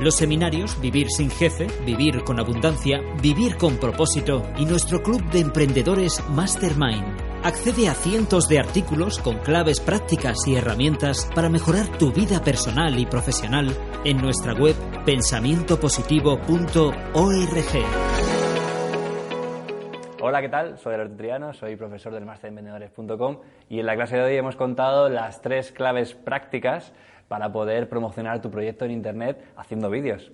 Los seminarios Vivir sin jefe, Vivir con abundancia, Vivir con propósito y nuestro club de emprendedores Mastermind. Accede a cientos de artículos con claves prácticas y herramientas para mejorar tu vida personal y profesional en nuestra web pensamientopositivo.org. Hola, ¿qué tal? Soy Alberto Triano, soy profesor del máster de emprendedores.com y en la clase de hoy hemos contado las tres claves prácticas para poder promocionar tu proyecto en Internet haciendo vídeos.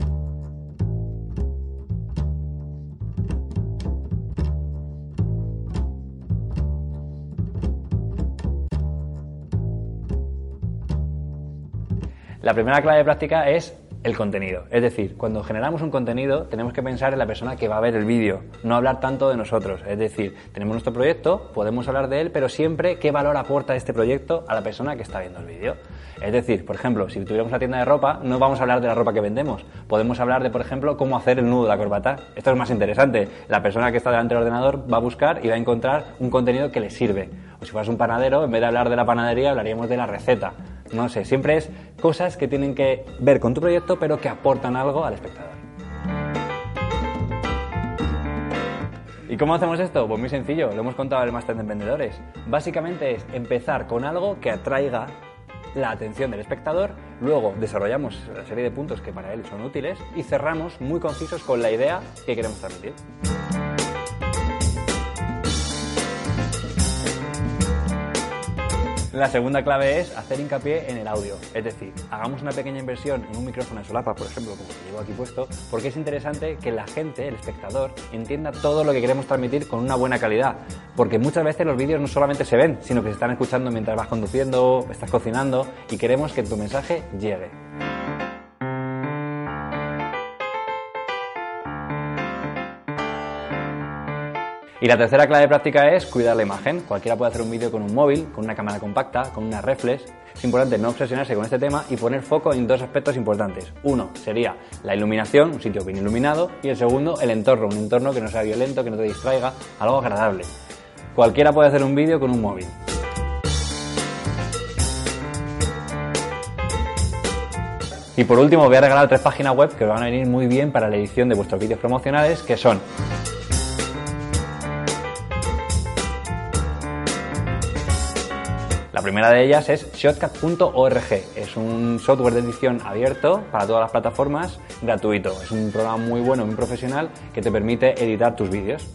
La primera clave práctica es el contenido. Es decir, cuando generamos un contenido tenemos que pensar en la persona que va a ver el vídeo, no hablar tanto de nosotros. Es decir, tenemos nuestro proyecto, podemos hablar de él, pero siempre qué valor aporta este proyecto a la persona que está viendo el vídeo. Es decir, por ejemplo, si tuviéramos una tienda de ropa, no vamos a hablar de la ropa que vendemos. Podemos hablar de, por ejemplo, cómo hacer el nudo de la corbata. Esto es más interesante. La persona que está delante del ordenador va a buscar y va a encontrar un contenido que le sirve. O si fueras un panadero, en vez de hablar de la panadería, hablaríamos de la receta. No sé, siempre es cosas que tienen que ver con tu proyecto, pero que aportan algo al espectador. ¿Y cómo hacemos esto? Pues muy sencillo, lo hemos contado en el Máster de Emprendedores. Básicamente es empezar con algo que atraiga la atención del espectador, luego desarrollamos una serie de puntos que para él son útiles y cerramos muy concisos con la idea que queremos transmitir. La segunda clave es hacer hincapié en el audio, es decir, hagamos una pequeña inversión en un micrófono de solapa, por ejemplo, como que llevo aquí puesto, porque es interesante que la gente, el espectador, entienda todo lo que queremos transmitir con una buena calidad, porque muchas veces los vídeos no solamente se ven, sino que se están escuchando mientras vas conduciendo, estás cocinando y queremos que tu mensaje llegue. Y la tercera clave práctica es cuidar la imagen. Cualquiera puede hacer un vídeo con un móvil, con una cámara compacta, con una reflex. Es importante no obsesionarse con este tema y poner foco en dos aspectos importantes. Uno sería la iluminación, un sitio bien iluminado, y el segundo, el entorno, un entorno que no sea violento, que no te distraiga, algo agradable. Cualquiera puede hacer un vídeo con un móvil. Y por último voy a regalar tres páginas web que os van a venir muy bien para la edición de vuestros vídeos promocionales, que son La primera de ellas es shotcut.org. Es un software de edición abierto para todas las plataformas, gratuito. Es un programa muy bueno, muy profesional que te permite editar tus vídeos.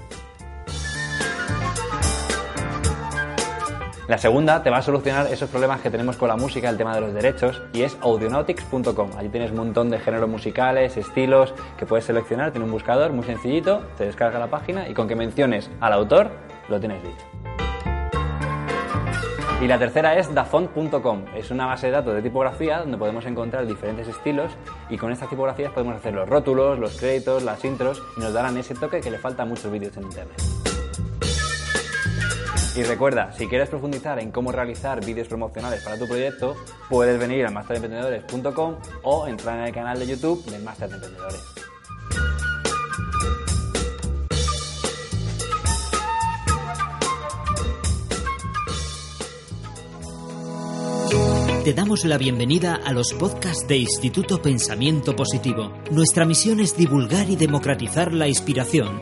La segunda te va a solucionar esos problemas que tenemos con la música, el tema de los derechos, y es audionautics.com. Allí tienes un montón de géneros musicales, estilos que puedes seleccionar, tiene un buscador muy sencillito, te descarga la página y con que menciones al autor lo tienes dicho. Y la tercera es dafont.com. Es una base de datos de tipografía donde podemos encontrar diferentes estilos y con estas tipografías podemos hacer los rótulos, los créditos, las intros y nos darán ese toque que le falta a muchos vídeos en internet. Y recuerda, si quieres profundizar en cómo realizar vídeos promocionales para tu proyecto, puedes venir a masteremprendedores.com o entrar en el canal de YouTube del Master de Emprendedores. Te damos la bienvenida a los podcasts de Instituto Pensamiento Positivo. Nuestra misión es divulgar y democratizar la inspiración,